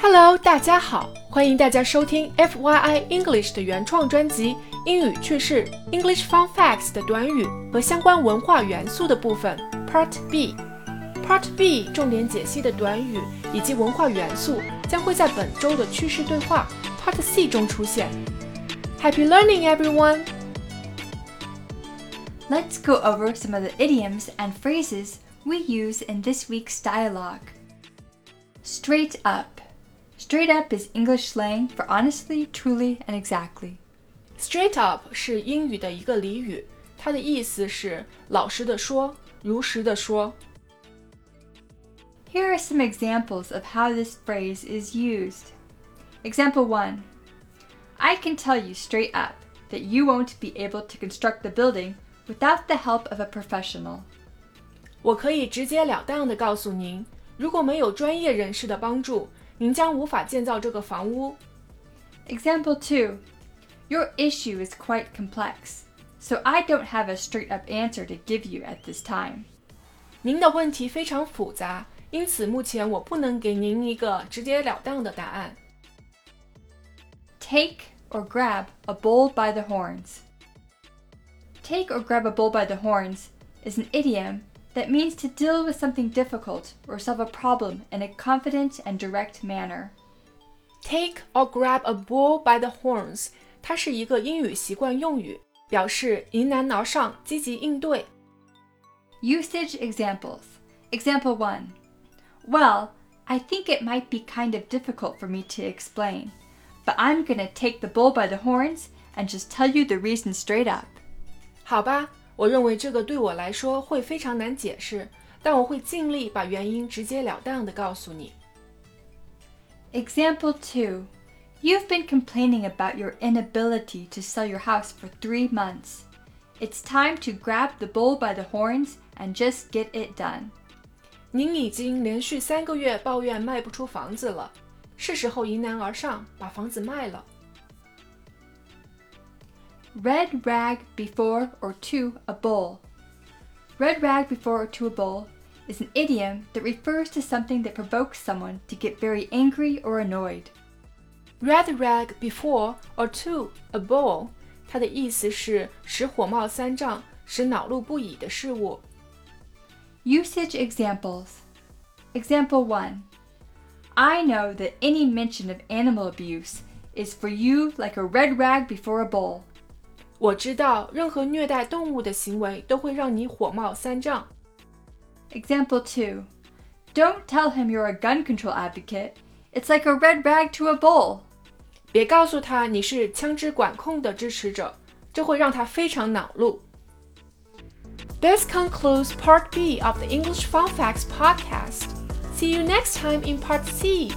Hello，大家好，欢迎大家收听 FYI English 的原创专辑《英语趣事 English Fun Facts》的短语和相关文化元素的部分 Part B。Part B 重点解析的短语以及文化元素将会在本周的趣事对话 Part C 中出现。Happy learning, everyone! Let's go over some of the idioms and phrases we use in this week's dialogue. Straight up. Straight up is English slang for honestly, truly, and exactly. Straight up 是英语的一个俚语，它的意思是老实的说，如实的说。Here are some examples of how this phrase is used. Example 1 I can tell you straight up that you won't be able to construct the building without the help of a professional. 我可以直截了当的告诉您，如果没有专业人士的帮助， 您将无法建造这个房屋。Example 2 Your issue is quite complex, so I don't have a straight up answer to give you at this time. 您的问题非常复杂，因此目前我不能给您一个直截了当的答案。Take or grab a bull by the horns. Take or grab a bull by the horns is an idiom that means to deal with something difficult or solve a problem in a confident and direct manner. Take or grab a bull by the horns，它是一个英语习惯用语，表示迎难而上、积极应对。Usage examples. Example 1 Well, I think it might be kind of difficult for me to explain, but I'm gonna take the bull by the horns and just tell you the reason straight up. 好吧， 我认为这个对我来说会非常难解释，但我会尽力把原因直截了当的告诉你。 Example 2 You've been complaining about your inability to sell your house for three months. It's time to grab the bull by the horns and just get it done. 您已经连续三个月抱怨卖不出房子了，是时候迎难而上，把房子卖了。 Red rag before or to a bull. Red rag before or to a bull is an idiom that refers to something that provokes someone to get very angry or annoyed. Red rag before or to a bull，它的意思是使火冒三丈、使恼怒不已的事物。 Usage examples. Example 1 I know that any mention of animal abuse is for you like a red rag before a bull. 我知道，任何虐待动物的行为都会让你火冒三丈。 Example 2 Don't tell him you're a gun control advocate. It's like a red rag to a bull. 别告诉他你是枪支管控的支持者，这会让他非常恼怒。This concludes Part B of the English Fun Facts podcast. See you next time in Part C.